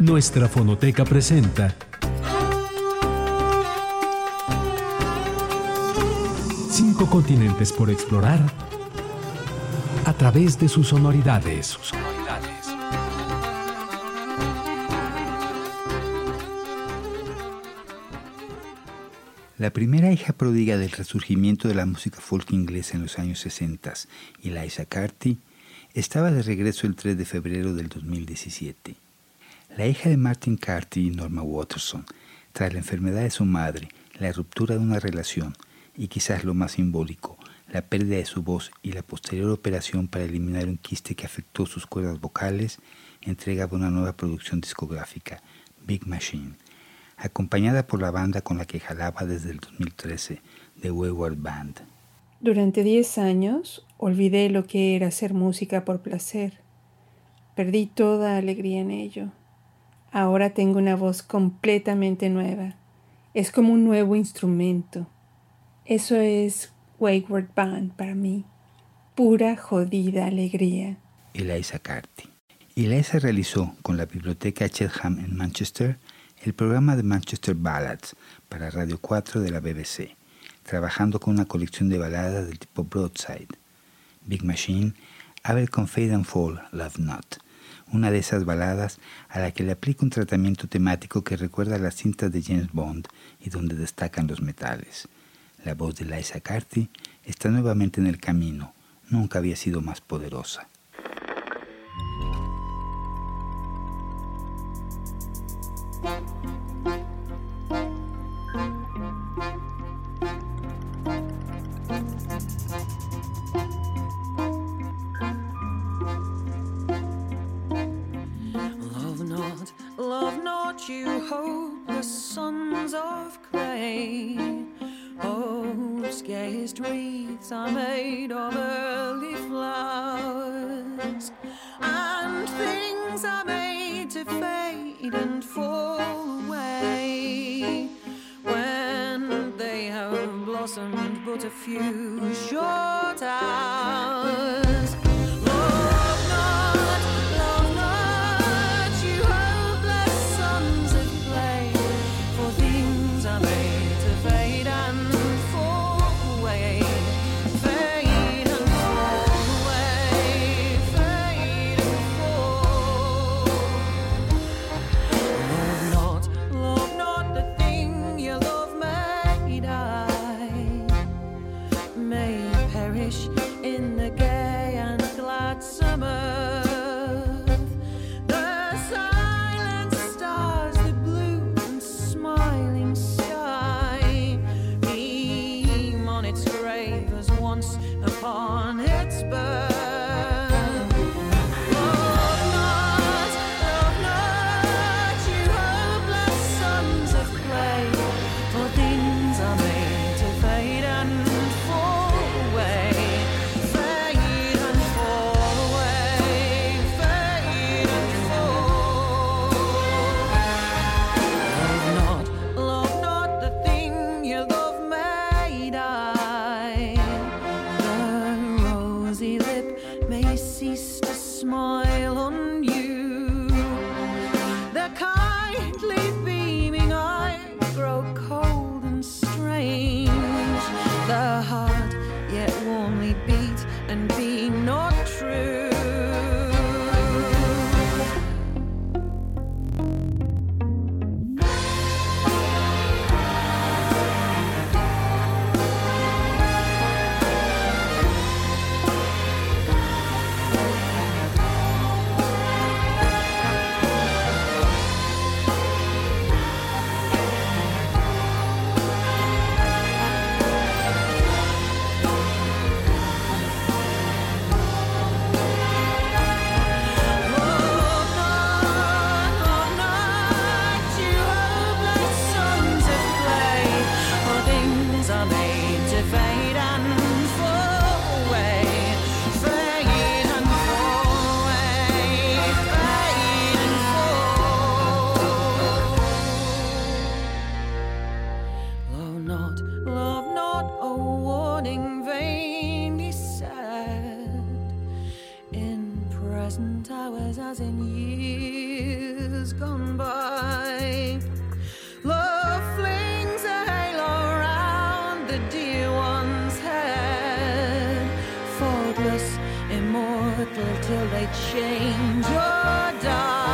Nuestra fonoteca presenta Cinco continentes por explorar a través de sus sonoridades. La primera hija pródiga del resurgimiento de la música folk inglesa en los años 60, Eliza Carty, estaba de regreso el 3 de febrero del 2017. La hija de Martin Carty Norma Watterson, tras la enfermedad de su madre, la ruptura de una relación y quizás lo más simbólico, la pérdida de su voz y la posterior operación para eliminar un quiste que afectó sus cuerdas vocales, entregaba una nueva producción discográfica, Big Machine acompañada por la banda con la que jalaba desde el 2013, The Wayward Band. Durante diez años olvidé lo que era hacer música por placer. Perdí toda alegría en ello. Ahora tengo una voz completamente nueva. Es como un nuevo instrumento. Eso es Wayward Band para mí. Pura jodida alegría. Eliza Carty. Eliza realizó con la biblioteca Chelham en Manchester el programa de Manchester Ballads para Radio 4 de la BBC, trabajando con una colección de baladas del tipo Broadside. Big Machine abre con Fade and Fall, Love Not, una de esas baladas a la que le aplica un tratamiento temático que recuerda a las cintas de James Bond y donde destacan los metales. La voz de Liza Carty está nuevamente en el camino, nunca había sido más poderosa. blossomed but a few short hours. Till they change or die.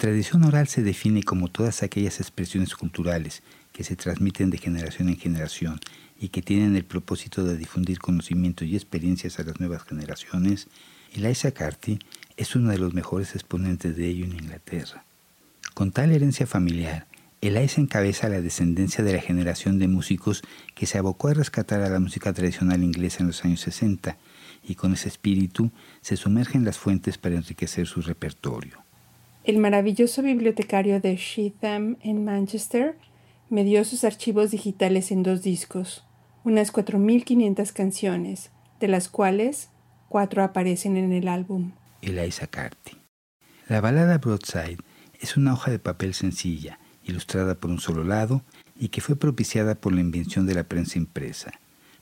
Tradición oral se define como todas aquellas expresiones culturales que se transmiten de generación en generación y que tienen el propósito de difundir conocimientos y experiencias a las nuevas generaciones, Eliza Carty es uno de los mejores exponentes de ello en Inglaterra. Con tal herencia familiar, Eliza encabeza la descendencia de la generación de músicos que se abocó a rescatar a la música tradicional inglesa en los años 60 y con ese espíritu se sumerge en las fuentes para enriquecer su repertorio. El maravilloso bibliotecario de Sheatham en Manchester me dio sus archivos digitales en dos discos, unas 4.500 canciones, de las cuales cuatro aparecen en el álbum. Eliza Carty. La balada Broadside es una hoja de papel sencilla, ilustrada por un solo lado y que fue propiciada por la invención de la prensa impresa.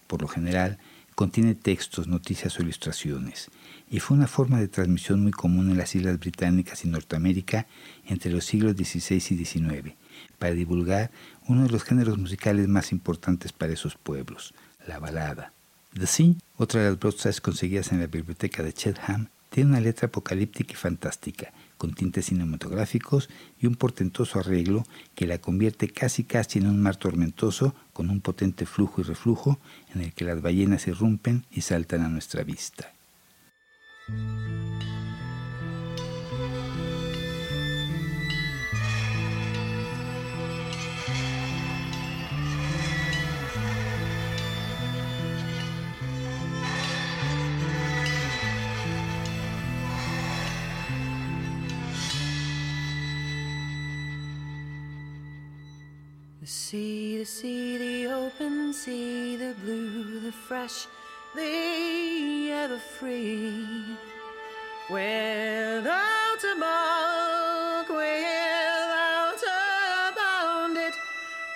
Por lo general, contiene textos, noticias o ilustraciones, y fue una forma de transmisión muy común en las Islas Británicas y Norteamérica entre los siglos XVI y XIX, para divulgar uno de los géneros musicales más importantes para esos pueblos, la balada. The Sea, otra de las broadsides conseguidas en la biblioteca de Chatham, tiene una letra apocalíptica y fantástica, con tintes cinematográficos y un portentoso arreglo que la convierte casi casi en un mar tormentoso con un potente flujo y reflujo en el que las ballenas irrumpen y saltan a nuestra vista. Sea, the sea, the open sea, the blue, the fresh, the ever free. Without a mark, without a bound, it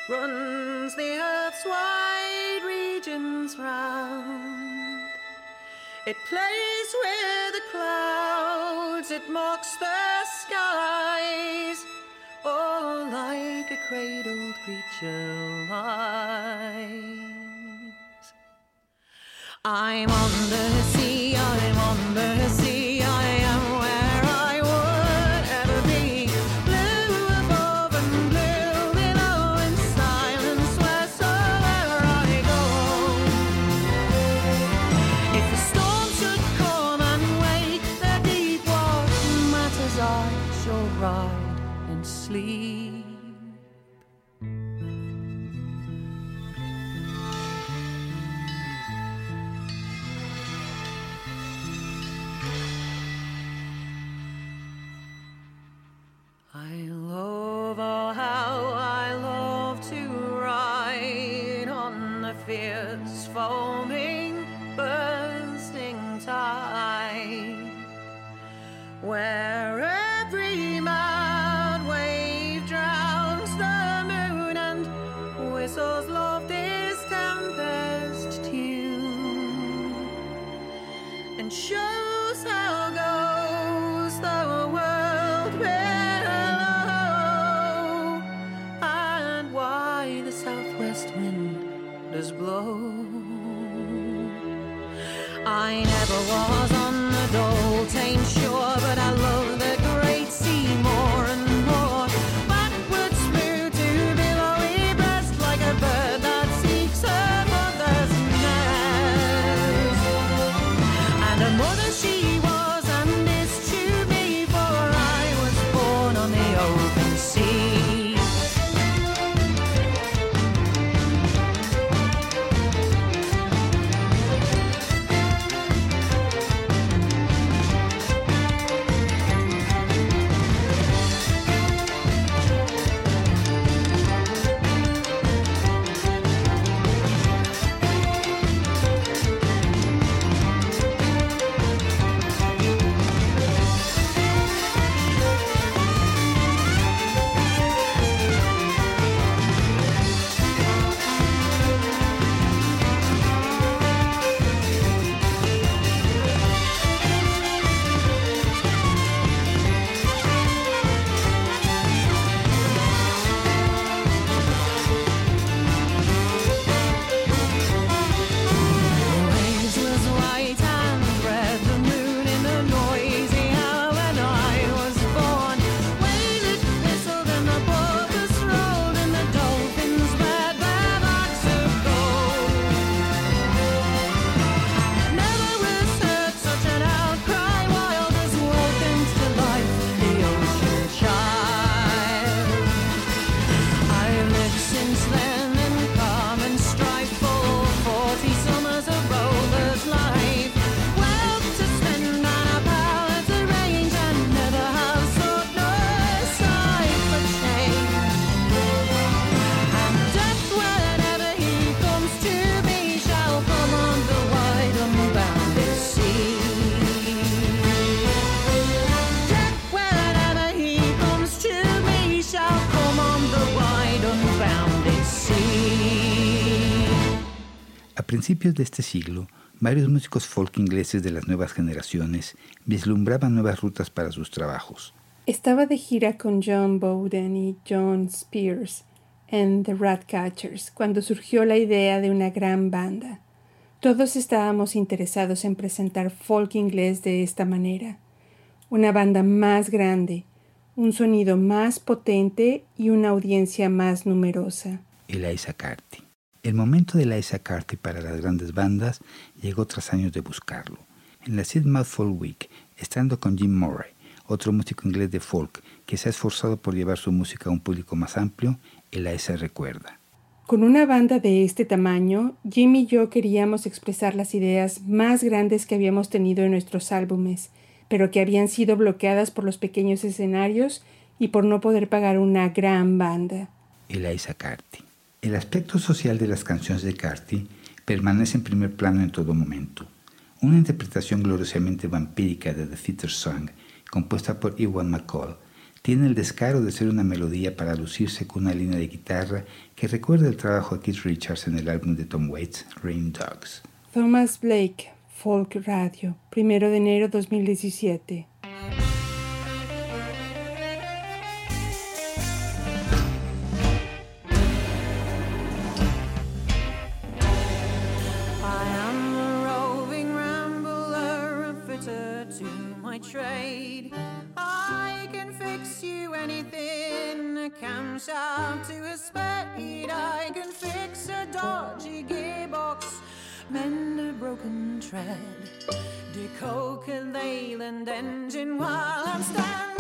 runs the earth's wide regions round. It plays with the clouds, it mocks the skies. Like a cradled creature lies. I'm on the sea, I'm on the sea, foaming, bursting tide, where principios de este siglo, varios músicos folk ingleses de las nuevas generaciones vislumbraban nuevas rutas para sus trabajos. Estaba de gira con John Bowden y John Spears en The Ratcatchers cuando surgió la idea de una gran banda. Todos estábamos interesados en presentar folk inglés de esta manera. Una banda más grande, un sonido más potente y una audiencia más numerosa. Eliza Carty. El momento de Eliza Carty para las grandes bandas llegó tras años de buscarlo. En la Sidmouth Folk Week, estando con Jim Murray, otro músico inglés de folk que se ha esforzado por llevar su música a un público más amplio, Eliza recuerda. Con una banda de este tamaño, Jim y yo queríamos expresar las ideas más grandes que habíamos tenido en nuestros álbumes, pero que habían sido bloqueadas por los pequeños escenarios y por no poder pagar una gran banda. Eliza Carty. El aspecto social de las canciones de Carty permanece en primer plano en todo momento. Una interpretación gloriosamente vampírica de The Theatre Song, compuesta por Ewan McCall, tiene el descaro de ser una melodía para lucirse con una línea de guitarra que recuerda el trabajo de Keith Richards en el álbum de Tom Waits, Rain Dogs. Thomas Blake, Folk Radio, 1 de enero 2017. Tread, decoke a Leyland engine while I'm standing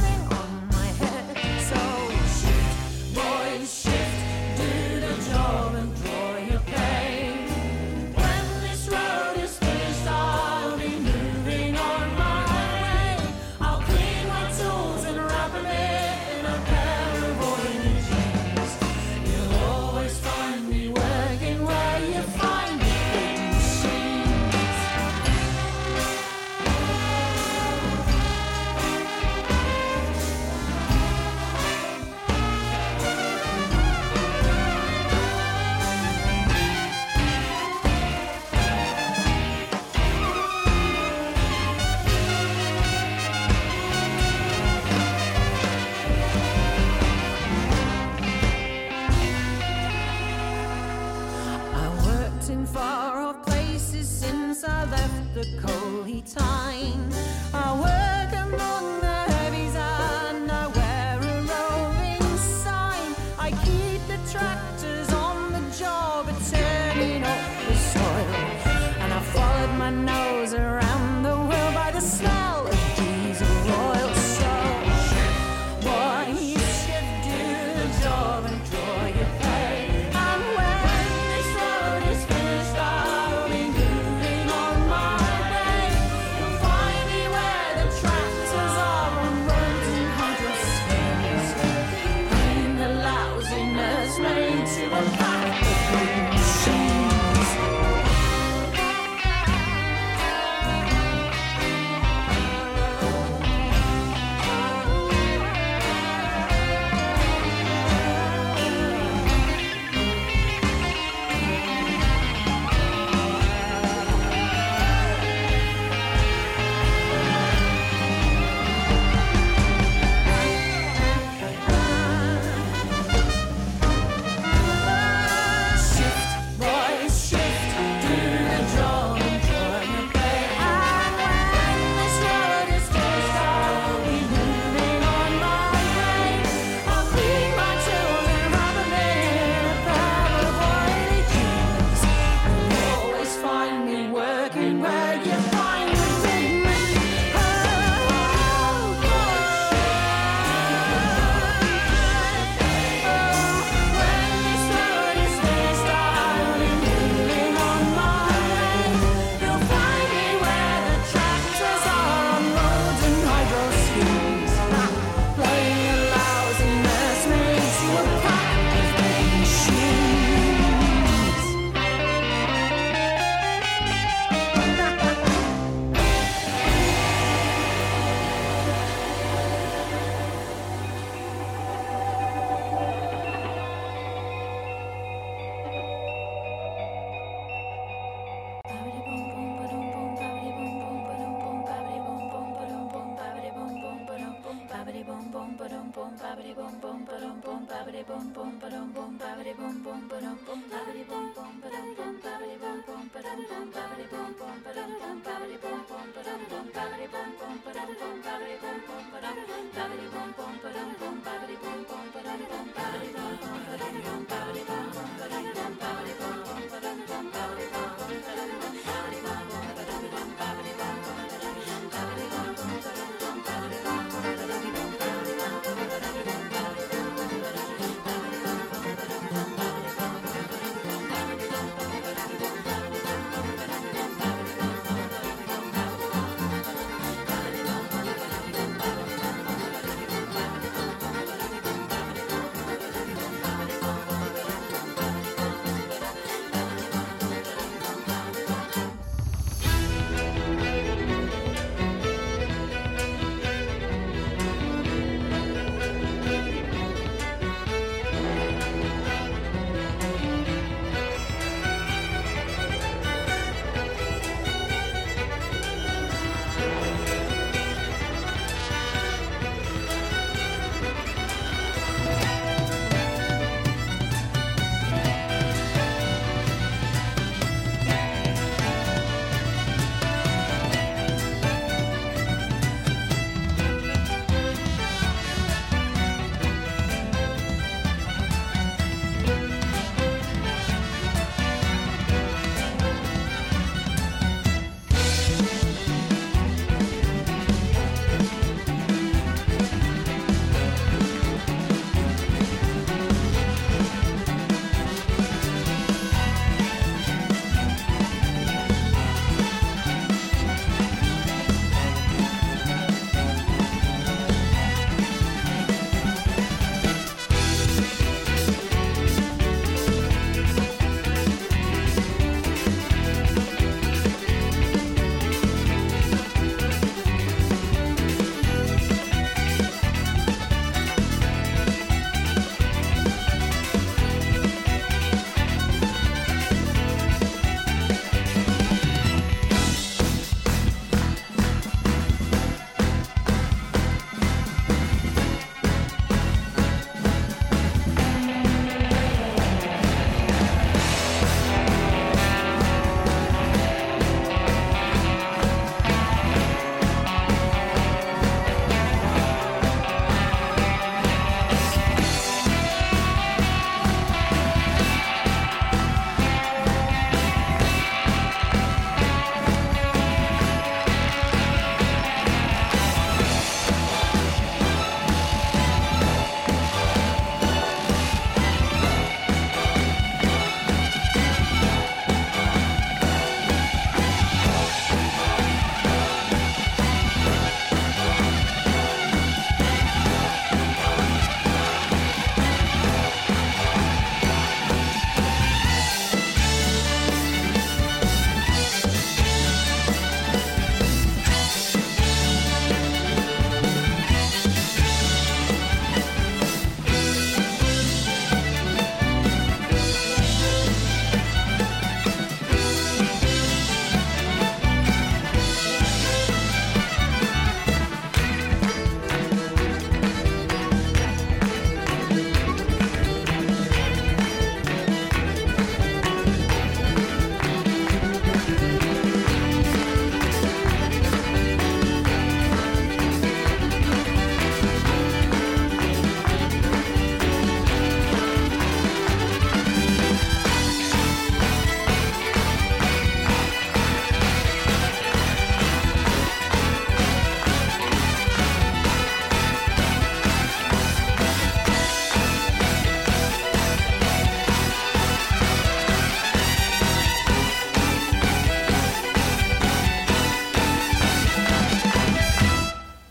abre bom bom parom bom abre bom bom parom bom abre bom bom parom bom abre bom bom parom bom abre bom bom parom bom abre bom bom parom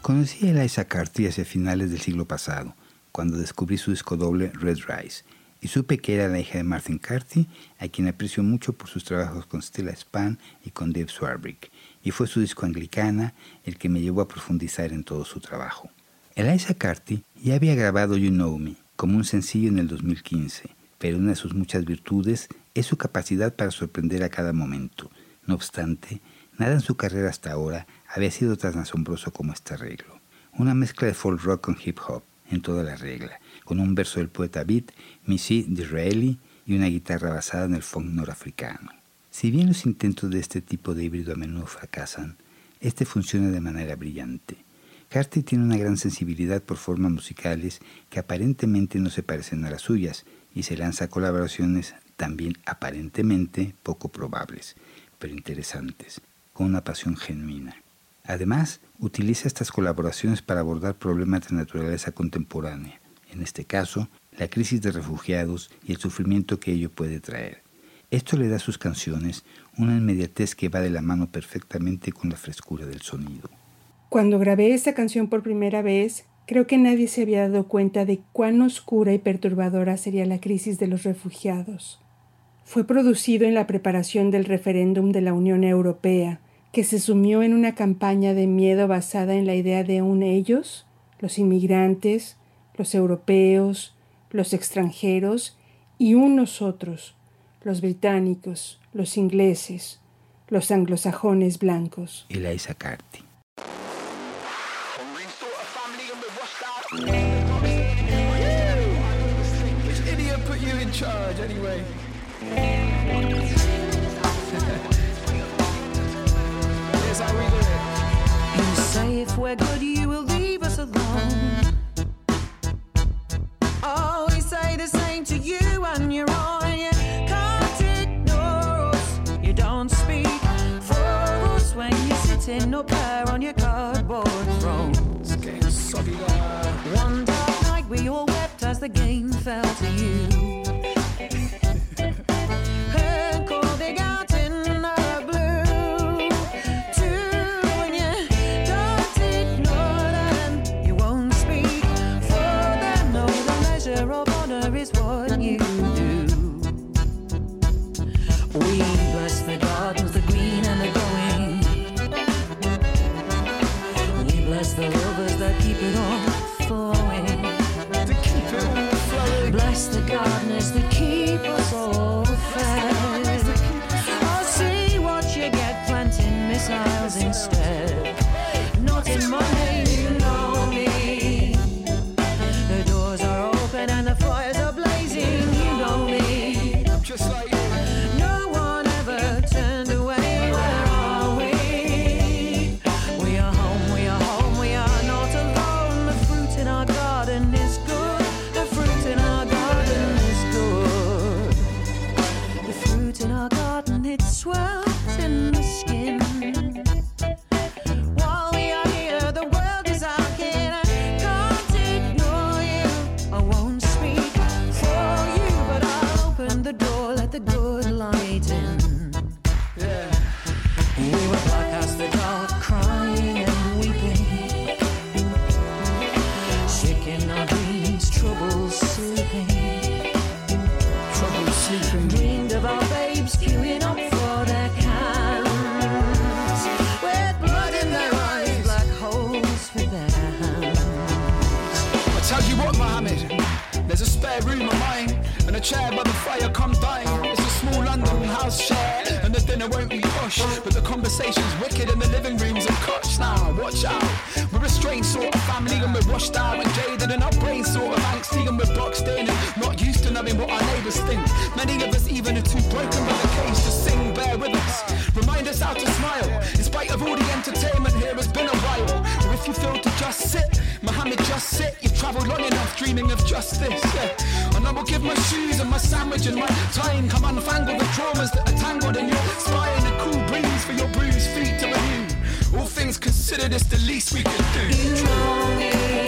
Conocí a Eliza Carty hacia finales del siglo pasado, cuando descubrí su disco doble Red Rise, y supe que era la hija de Martin Carty, a quien aprecio mucho por sus trabajos con Stella Span y con Dave Swarbrick, y fue su disco Anglicana el que me llevó a profundizar en todo su trabajo. Eliza Carty ya había grabado You Know Me como un sencillo en el 2015, pero una de sus muchas virtudes es su capacidad para sorprender a cada momento. No obstante, nada en su carrera hasta ahora había sido tan asombroso como este arreglo. Una mezcla de folk rock con hip hop, en toda la regla, con un verso del poeta Beat, Missy Disraeli y una guitarra basada en el funk norafricano. Si bien los intentos de este tipo de híbrido a menudo fracasan, este funciona de manera brillante. Carty tiene una gran sensibilidad por formas musicales que aparentemente no se parecen a las suyas y se lanza a colaboraciones también aparentemente poco probables, pero interesantes, una pasión genuina. Además, utiliza estas colaboraciones para abordar problemas de naturaleza contemporánea, en este caso, la crisis de refugiados y el sufrimiento que ello puede traer. Esto le da a sus canciones una inmediatez que va de la mano perfectamente con la frescura del sonido. Cuando grabé esta canción por primera vez, creo que nadie se había dado cuenta de cuán oscura y perturbadora sería la crisis de los refugiados. Fue producido en la preparación del referéndum de la Unión Europea, que se sumió en una campaña de miedo basada en la idea de un ellos, los inmigrantes, los europeos, los extranjeros, y un nosotros, los británicos, los ingleses, los anglosajones blancos. Eliza Carty. We're good, you will leave us alone. Oh, we say the same to you and you're on. You can't ignore us. You don't speak for us when you're sitting up there on your cardboard. Getting soggy One dark night we all wept as the game fell to you. Chair by the fire. Come dine. It's a small London house share, and the dinner won't be posh, but the conversation's wicked and the living room's a coach. Now, watch out. We're a strange sort of family and we're washed out and jaded and our brains sort of angsty and we're boxed in and not used to knowing what our neighbours think. Many of us even are too broken by the cage to sing. Bear with us. Remind us how to smile. In spite of all the entertainment here it's been a while. Or if you feel to just sit, Mohammed, just sit. You've travelled long enough dreaming of justice. Yeah. And I will give my shoes and my sandwich and my time. Come unfangle the traumas that are tangled in your spine. A cool breeze for your bruised feet to renew. All things considered, it's the least we could do. You know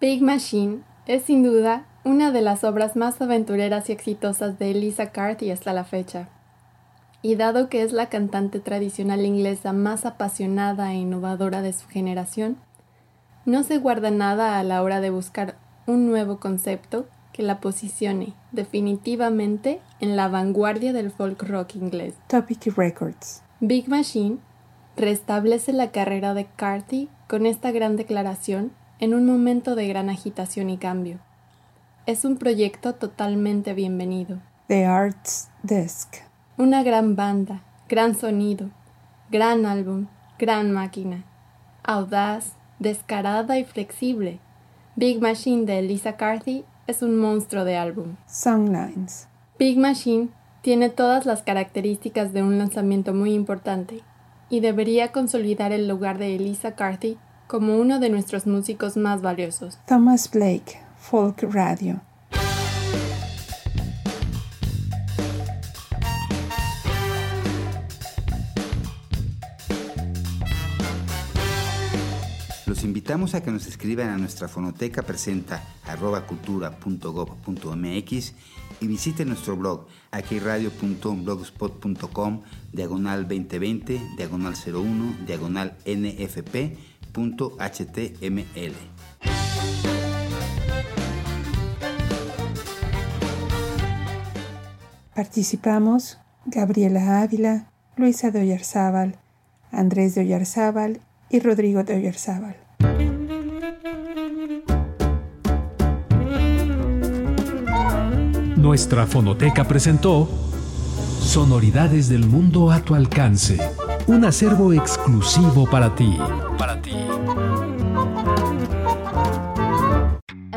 Big Machine es sin duda una de las obras más aventureras y exitosas de Elisa Carthy hasta la fecha. Y dado que es la cantante tradicional inglesa más apasionada e innovadora de su generación, no se guarda nada a la hora de buscar un nuevo concepto que la posicione definitivamente en la vanguardia del folk rock inglés. Topic Records. Big Machine restablece la carrera de Carthy con esta gran declaración en un momento de gran agitación y cambio. Es un proyecto totalmente bienvenido. The Arts Desk. Una gran banda, gran sonido, gran álbum, gran máquina. Audaz, descarada y flexible. Big Machine de Elisa Carthy es un monstruo de álbum. Songlines. Big Machine tiene todas las características de un lanzamiento muy importante y debería consolidar el lugar de Elisa Carthy como uno de nuestros músicos más valiosos. Thomas Blake, Folk Radio. Los invitamos a que nos escriban a nuestra fonoteca presenta arroba cultura.gov.mx y visiten nuestro blog aquiradio.blogspot.com diagonal 2020 diagonal 01 diagonal nfp.html. Participamos Gabriela Ávila, Luisa de Oyarzábal, Andrés de Oyarzábal y Rodrigo de Oyarzábal. Nuestra fonoteca presentó Sonoridades del mundo a tu alcance. Un acervo exclusivo para ti. Para ti.